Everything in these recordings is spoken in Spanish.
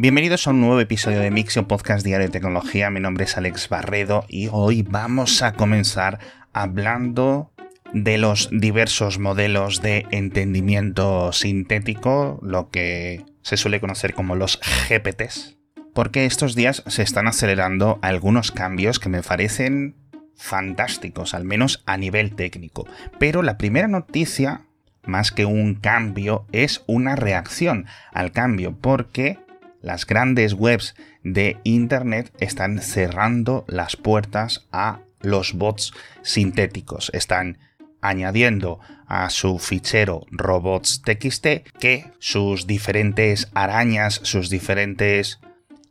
Bienvenidos a un nuevo episodio de Mixio Podcast Diario de Tecnología. Mi nombre es Alex Barredo y hoy vamos a comenzar hablando de los diversos modelos de entendimiento sintético, lo que se suele conocer como los GPTs, porque estos días se están acelerando algunos cambios que me parecen fantásticos, al menos a nivel técnico. Pero la primera noticia, más que un cambio, es una reacción al cambio, porque las grandes webs de Internet están cerrando las puertas a los bots sintéticos. Están añadiendo a su fichero robots.txt que sus diferentes arañas, sus diferentes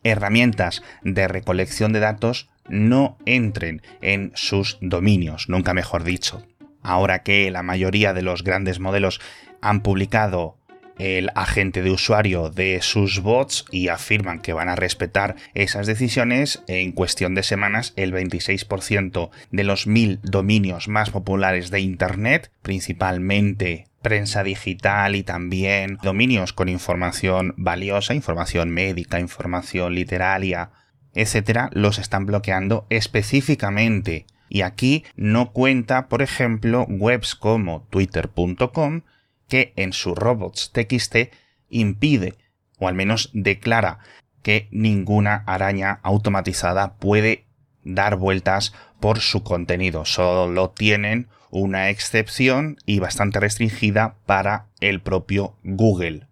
herramientas de recolección de datos no entren en sus dominios, nunca mejor dicho. Ahora que la mayoría de los grandes modelos han publicado el agente de usuario de sus bots y afirman que van a respetar esas decisiones, en cuestión de semanas el 26% de los mil dominios más populares de Internet, principalmente prensa digital y también dominios con información valiosa, información médica, información literaria, etcétera, los están bloqueando específicamente. Y aquí no cuenta, por ejemplo, webs como twitter.com que en su robots.txt impide, o al menos declara, que ninguna araña automatizada puede dar vueltas por su contenido. Solo tienen una excepción y bastante restringida para el propio Google.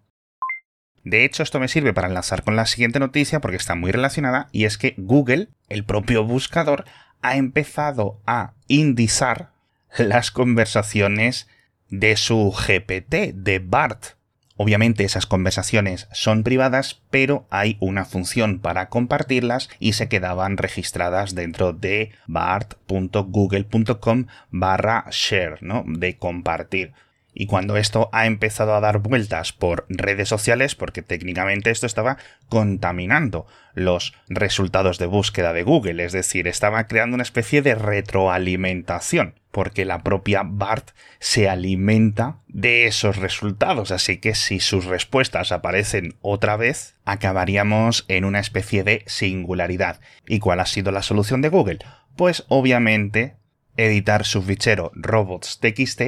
De hecho, esto me sirve para enlazar con la siguiente noticia porque está muy relacionada y es que Google, el propio buscador, ha empezado a indizar las conversaciones de su GPT, de BART. Obviamente esas conversaciones son privadas, pero hay una función para compartirlas y se quedaban registradas dentro de bart.google.com barra share, ¿no? De compartir. Y cuando esto ha empezado a dar vueltas por redes sociales, porque técnicamente esto estaba contaminando los resultados de búsqueda de Google, es decir, estaba creando una especie de retroalimentación, porque la propia BART se alimenta de esos resultados, así que si sus respuestas aparecen otra vez, acabaríamos en una especie de singularidad. ¿Y cuál ha sido la solución de Google? Pues obviamente editar su fichero robots.txt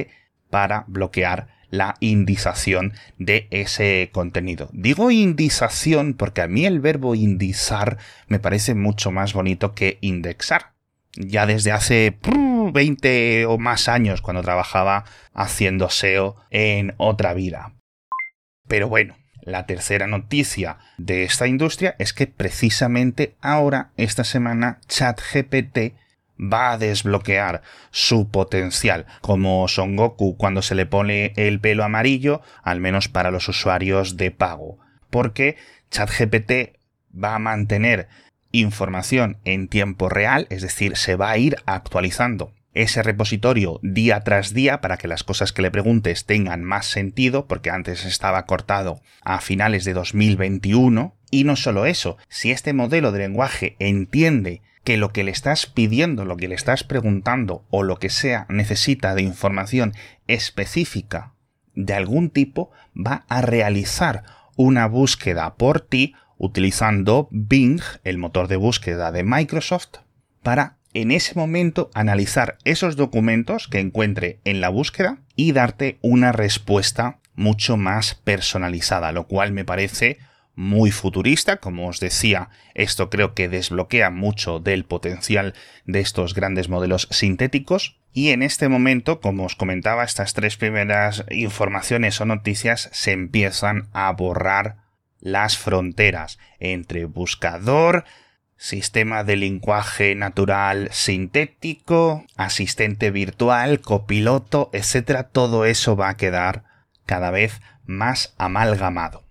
para bloquear la indización de ese contenido. Digo indización porque a mí el verbo indizar me parece mucho más bonito que indexar. Ya desde hace 20 o más años cuando trabajaba haciendo SEO en otra vida. Pero bueno, la tercera noticia de esta industria es que precisamente ahora, esta semana, ChatGPT va a desbloquear su potencial, como Son Goku cuando se le pone el pelo amarillo, al menos para los usuarios de pago. Porque ChatGPT va a mantener información en tiempo real, es decir, se va a ir actualizando ese repositorio día tras día para que las cosas que le preguntes tengan más sentido, porque antes estaba cortado a finales de 2021. Y no solo eso, si este modelo de lenguaje entiende que lo que le estás pidiendo, lo que le estás preguntando o lo que sea necesita de información específica de algún tipo, va a realizar una búsqueda por ti utilizando Bing, el motor de búsqueda de Microsoft, para en ese momento analizar esos documentos que encuentre en la búsqueda y darte una respuesta mucho más personalizada, lo cual me parece muy futurista, como os decía, esto creo que desbloquea mucho del potencial de estos grandes modelos sintéticos. Y en este momento, como os comentaba, estas tres primeras informaciones o noticias se empiezan a borrar las fronteras entre buscador, sistema de lenguaje natural sintético, asistente virtual, copiloto, etc. Todo eso va a quedar cada vez más amalgamado.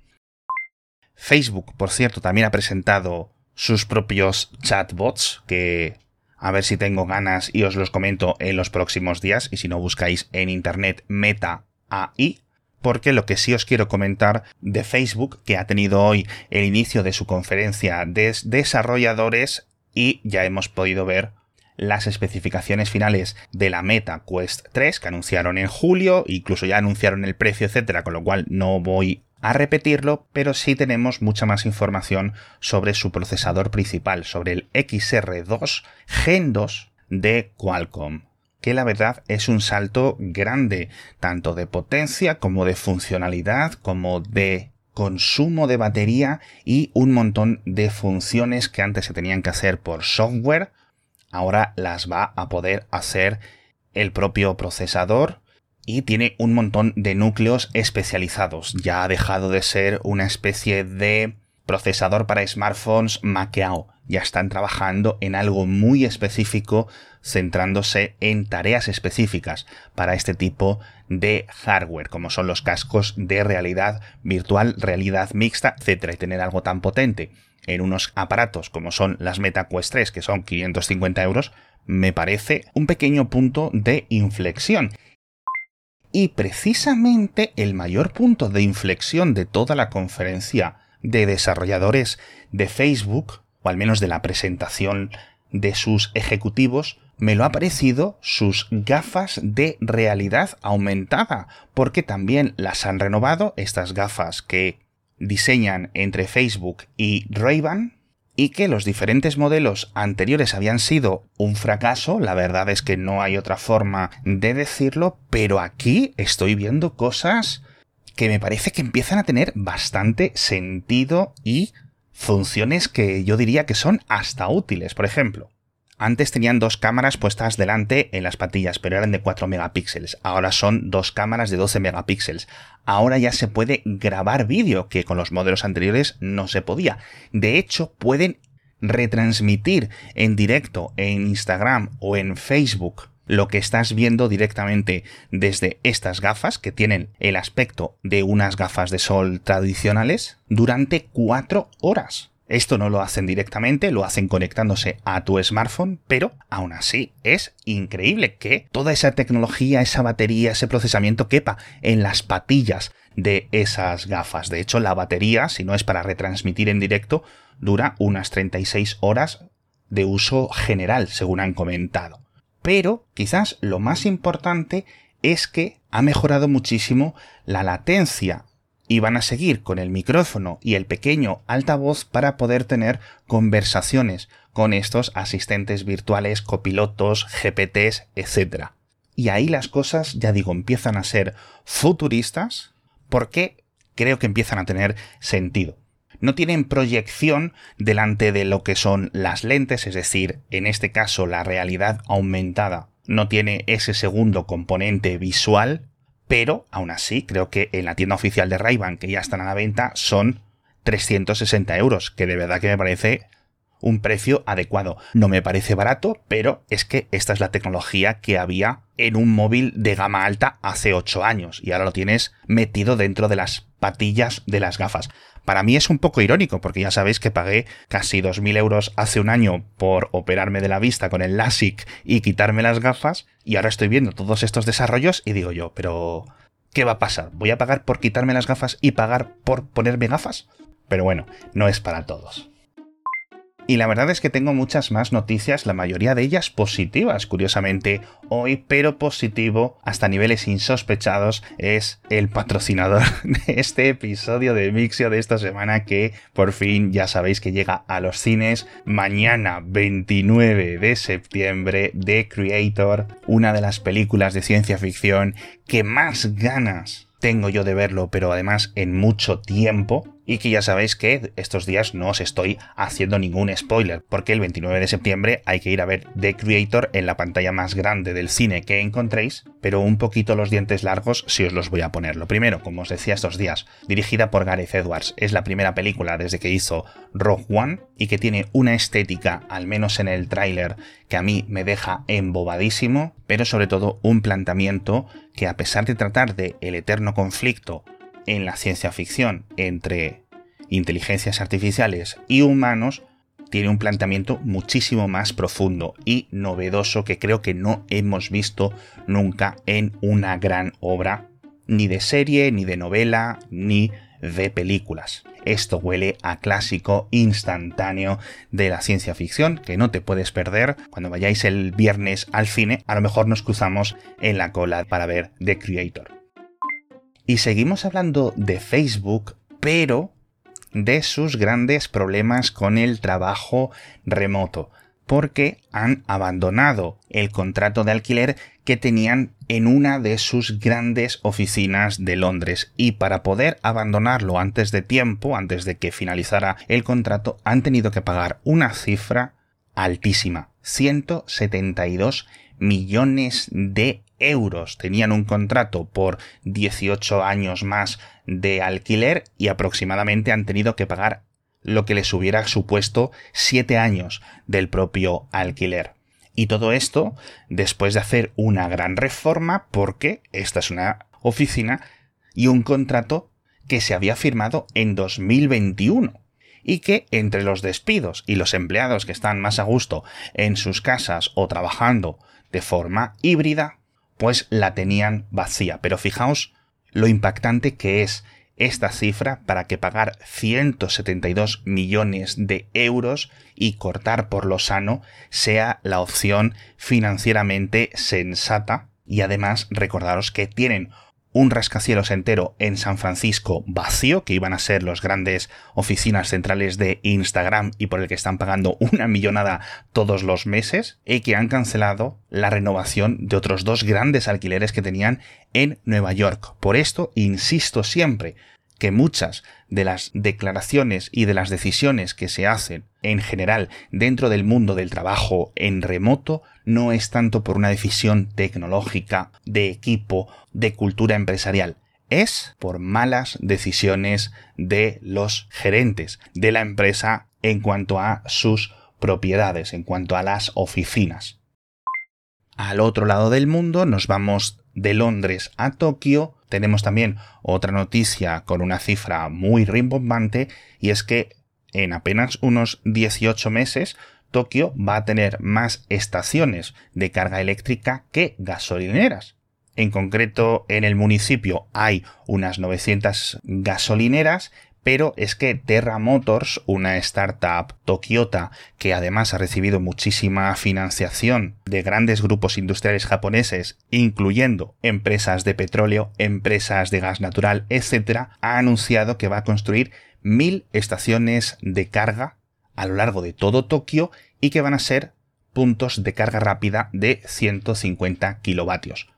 Facebook, por cierto, también ha presentado sus propios chatbots que a ver si tengo ganas y os los comento en los próximos días y si no buscáis en internet Meta AI porque lo que sí os quiero comentar de Facebook, que ha tenido hoy el inicio de su conferencia de desarrolladores y ya hemos podido ver las especificaciones finales de la Meta Quest 3 que anunciaron en julio, incluso ya anunciaron el precio, etcétera, con lo cual no voy a repetirlo, pero sí tenemos mucha más información sobre su procesador principal, sobre el XR2 Gen 2 de Qualcomm que la verdad es un salto grande, tanto de potencia como de funcionalidad, como de consumo de batería y un montón de funciones que antes se tenían que hacer por software, ahora las va a poder hacer el propio procesador y tiene un montón de núcleos especializados. Ya ha dejado de ser una especie de procesador para smartphones maqueado. Ya están trabajando en algo muy específico, centrándose en tareas específicas para este tipo de hardware, como son los cascos de realidad virtual, realidad mixta, etc. Y tener algo tan potente en unos aparatos como son las Meta Quest 3, que son 550 euros, me parece un pequeño punto de inflexión. Y precisamente el mayor punto de inflexión de toda la conferencia de desarrolladores de Facebook, o al menos de la presentación de sus ejecutivos, me lo ha parecido sus gafas de realidad aumentada, porque también las han renovado, estas gafas que diseñan entre Facebook y Ray-Ban, y que los diferentes modelos anteriores habían sido un fracaso, la verdad es que no hay otra forma de decirlo, pero aquí estoy viendo cosas que me parece que empiezan a tener bastante sentido y funciones que yo diría que son hasta útiles. Por ejemplo, antes tenían dos cámaras puestas delante en las patillas, pero eran de 4 megapíxeles. Ahora son dos cámaras de 12 megapíxeles. Ahora ya se puede grabar vídeo, que con los modelos anteriores no se podía. De hecho, pueden retransmitir en directo en Instagram o en Facebook lo que estás viendo directamente desde estas gafas, que tienen el aspecto de unas gafas de sol tradicionales, durante 4 horas. Esto no lo hacen directamente, lo hacen conectándose a tu smartphone, pero aún así es increíble que toda esa tecnología, esa batería, ese procesamiento quepa en las patillas de esas gafas. De hecho, la batería, si no es para retransmitir en directo, dura unas 36 horas de uso general, según han comentado. Pero quizás lo más importante es que ha mejorado muchísimo la latencia y van a seguir con el micrófono y el pequeño altavoz para poder tener conversaciones con estos asistentes virtuales, copilotos, GPTs, etc. Y ahí las cosas, ya digo, empiezan a ser futuristas porque creo que empiezan a tener sentido. No tienen proyección delante de lo que son las lentes, es decir, en este caso la realidad aumentada no tiene ese segundo componente visual pero aún así creo que en la tienda oficial de ray que ya están a la venta, son 360 euros, que de verdad que me parece un precio adecuado. No me parece barato, pero es que esta es la tecnología que había en un móvil de gama alta hace 8 años y ahora lo tienes metido dentro de las patillas de las gafas. Para mí es un poco irónico porque ya sabéis que pagué casi 2.000 euros hace un año por operarme de la vista con el LASIK y quitarme las gafas y ahora estoy viendo todos estos desarrollos y digo yo, pero ¿qué va a pasar? ¿Voy a pagar por quitarme las gafas y pagar por ponerme gafas? Pero bueno, no es para todos. Y la verdad es que tengo muchas más noticias, la mayoría de ellas positivas, curiosamente, hoy, pero positivo hasta niveles insospechados, es el patrocinador de este episodio de Mixio de esta semana que por fin ya sabéis que llega a los cines mañana 29 de septiembre, The Creator, una de las películas de ciencia ficción que más ganas tengo yo de verlo, pero además en mucho tiempo y que ya sabéis que estos días no os estoy haciendo ningún spoiler, porque el 29 de septiembre hay que ir a ver The Creator en la pantalla más grande del cine que encontréis, pero un poquito los dientes largos si os los voy a poner. Lo primero, como os decía estos días, dirigida por Gareth Edwards, es la primera película desde que hizo Rogue One y que tiene una estética, al menos en el tráiler, que a mí me deja embobadísimo, pero sobre todo un planteamiento que a pesar de tratar de el eterno conflicto en la ciencia ficción entre inteligencias artificiales y humanos tiene un planteamiento muchísimo más profundo y novedoso que creo que no hemos visto nunca en una gran obra, ni de serie, ni de novela, ni de películas. Esto huele a clásico instantáneo de la ciencia ficción que no te puedes perder. Cuando vayáis el viernes al cine, a lo mejor nos cruzamos en la cola para ver The Creator. Y seguimos hablando de Facebook pero de sus grandes problemas con el trabajo remoto, porque han abandonado el contrato de alquiler que tenían en una de sus grandes oficinas de Londres. Y para poder abandonarlo antes de tiempo, antes de que finalizara el contrato, han tenido que pagar una cifra altísima, 172 millones de euros. Tenían un contrato por 18 años más de alquiler y aproximadamente han tenido que pagar lo que les hubiera supuesto 7 años del propio alquiler. Y todo esto después de hacer una gran reforma porque esta es una oficina y un contrato que se había firmado en 2021 y que entre los despidos y los empleados que están más a gusto en sus casas o trabajando de forma híbrida, pues la tenían vacía. Pero fijaos lo impactante que es esta cifra para que pagar 172 millones de euros y cortar por lo sano sea la opción financieramente sensata y además recordaros que tienen un rascacielos entero en San Francisco vacío, que iban a ser las grandes oficinas centrales de Instagram y por el que están pagando una millonada todos los meses, y que han cancelado la renovación de otros dos grandes alquileres que tenían en Nueva York. Por esto, insisto siempre, que muchas de las declaraciones y de las decisiones que se hacen en general dentro del mundo del trabajo en remoto no es tanto por una decisión tecnológica, de equipo, de cultura empresarial, es por malas decisiones de los gerentes de la empresa en cuanto a sus propiedades, en cuanto a las oficinas. Al otro lado del mundo nos vamos de Londres a Tokio tenemos también otra noticia con una cifra muy rimbombante y es que en apenas unos 18 meses Tokio va a tener más estaciones de carga eléctrica que gasolineras. En concreto, en el municipio hay unas 900 gasolineras pero es que Terra Motors, una startup tokiota que además ha recibido muchísima financiación de grandes grupos industriales japoneses, incluyendo empresas de petróleo, empresas de gas natural, etc., ha anunciado que va a construir mil estaciones de carga a lo largo de todo Tokio y que van a ser puntos de carga rápida de 150 kilovatios.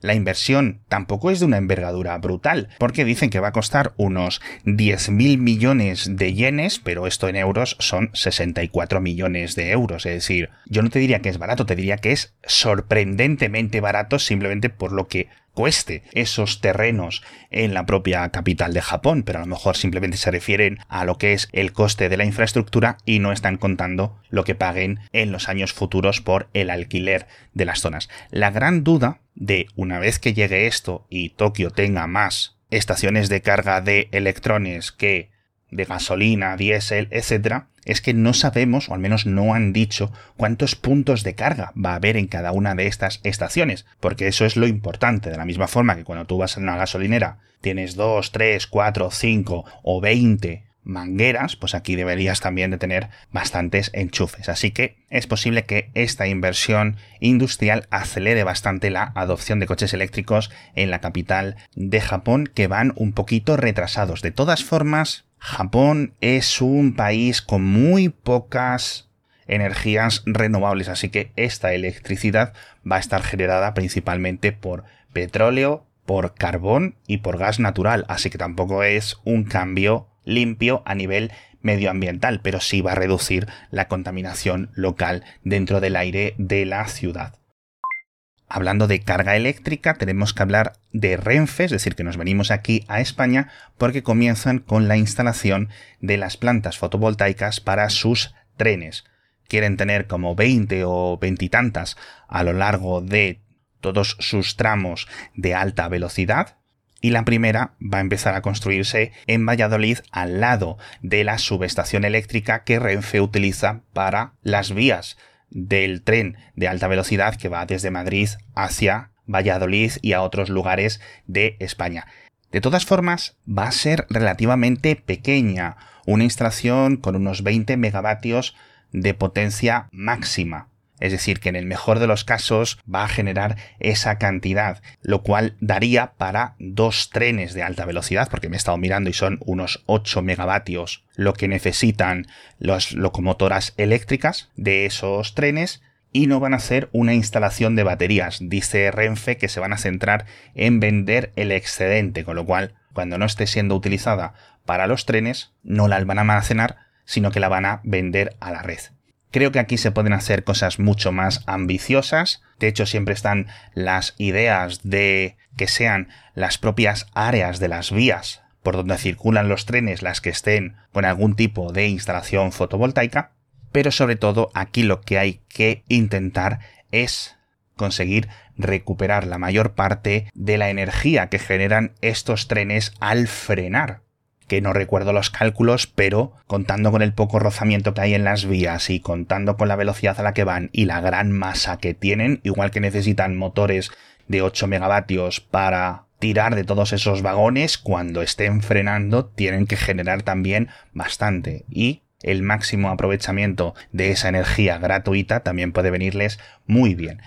La inversión tampoco es de una envergadura brutal, porque dicen que va a costar unos 10.000 millones de yenes, pero esto en euros son 64 millones de euros. Es decir, yo no te diría que es barato, te diría que es sorprendentemente barato simplemente por lo que cueste esos terrenos en la propia capital de Japón, pero a lo mejor simplemente se refieren a lo que es el coste de la infraestructura y no están contando lo que paguen en los años futuros por el alquiler de las zonas. La gran duda de una vez que llegue esto y Tokio tenga más estaciones de carga de electrones que de gasolina, diésel, etc., es que no sabemos, o al menos no han dicho, cuántos puntos de carga va a haber en cada una de estas estaciones, porque eso es lo importante, de la misma forma que cuando tú vas a una gasolinera tienes 2, 3, 4, 5 o 20 mangueras, pues aquí deberías también de tener bastantes enchufes. Así que es posible que esta inversión industrial acelere bastante la adopción de coches eléctricos en la capital de Japón, que van un poquito retrasados. De todas formas, Japón es un país con muy pocas energías renovables, así que esta electricidad va a estar generada principalmente por petróleo, por carbón y por gas natural, así que tampoco es un cambio limpio a nivel medioambiental, pero sí va a reducir la contaminación local dentro del aire de la ciudad. Hablando de carga eléctrica, tenemos que hablar de Renfe, es decir, que nos venimos aquí a España porque comienzan con la instalación de las plantas fotovoltaicas para sus trenes. Quieren tener como 20 o veintitantas a lo largo de todos sus tramos de alta velocidad, y la primera va a empezar a construirse en Valladolid al lado de la subestación eléctrica que Renfe utiliza para las vías del tren de alta velocidad que va desde Madrid hacia Valladolid y a otros lugares de España. De todas formas, va a ser relativamente pequeña, una instalación con unos 20 megavatios de potencia máxima. Es decir, que en el mejor de los casos va a generar esa cantidad, lo cual daría para dos trenes de alta velocidad, porque me he estado mirando y son unos 8 megavatios lo que necesitan las locomotoras eléctricas de esos trenes y no van a hacer una instalación de baterías. Dice Renfe que se van a centrar en vender el excedente, con lo cual, cuando no esté siendo utilizada para los trenes, no la van a almacenar, sino que la van a vender a la red. Creo que aquí se pueden hacer cosas mucho más ambiciosas. De hecho, siempre están las ideas de que sean las propias áreas de las vías por donde circulan los trenes las que estén con algún tipo de instalación fotovoltaica. Pero sobre todo aquí lo que hay que intentar es conseguir recuperar la mayor parte de la energía que generan estos trenes al frenar que no recuerdo los cálculos, pero contando con el poco rozamiento que hay en las vías y contando con la velocidad a la que van y la gran masa que tienen, igual que necesitan motores de 8 megavatios para tirar de todos esos vagones, cuando estén frenando tienen que generar también bastante y el máximo aprovechamiento de esa energía gratuita también puede venirles muy bien.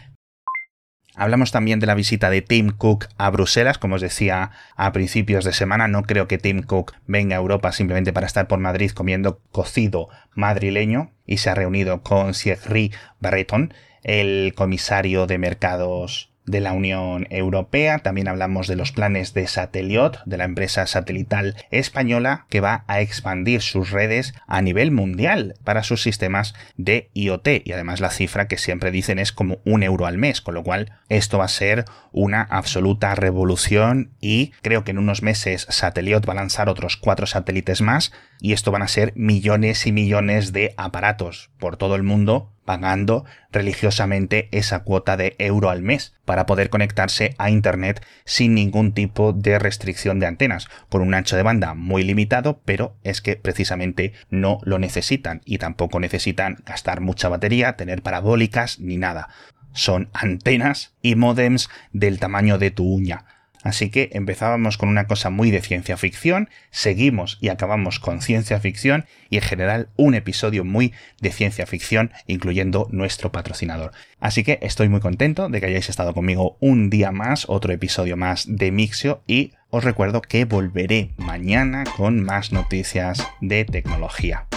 Hablamos también de la visita de Tim Cook a Bruselas, como os decía a principios de semana. No creo que Tim Cook venga a Europa simplemente para estar por Madrid comiendo cocido madrileño y se ha reunido con Thierry Breton, el comisario de mercados de la Unión Europea. También hablamos de los planes de Sateliot, de la empresa satelital española, que va a expandir sus redes a nivel mundial para sus sistemas de IoT. Y además la cifra que siempre dicen es como un euro al mes, con lo cual esto va a ser una absoluta revolución y creo que en unos meses Sateliot va a lanzar otros cuatro satélites más y esto van a ser millones y millones de aparatos por todo el mundo pagando religiosamente esa cuota de euro al mes para poder conectarse a Internet sin ningún tipo de restricción de antenas, con un ancho de banda muy limitado, pero es que precisamente no lo necesitan y tampoco necesitan gastar mucha batería, tener parabólicas ni nada. Son antenas y modems del tamaño de tu uña Así que empezábamos con una cosa muy de ciencia ficción, seguimos y acabamos con ciencia ficción y en general un episodio muy de ciencia ficción, incluyendo nuestro patrocinador. Así que estoy muy contento de que hayáis estado conmigo un día más, otro episodio más de Mixio y os recuerdo que volveré mañana con más noticias de tecnología.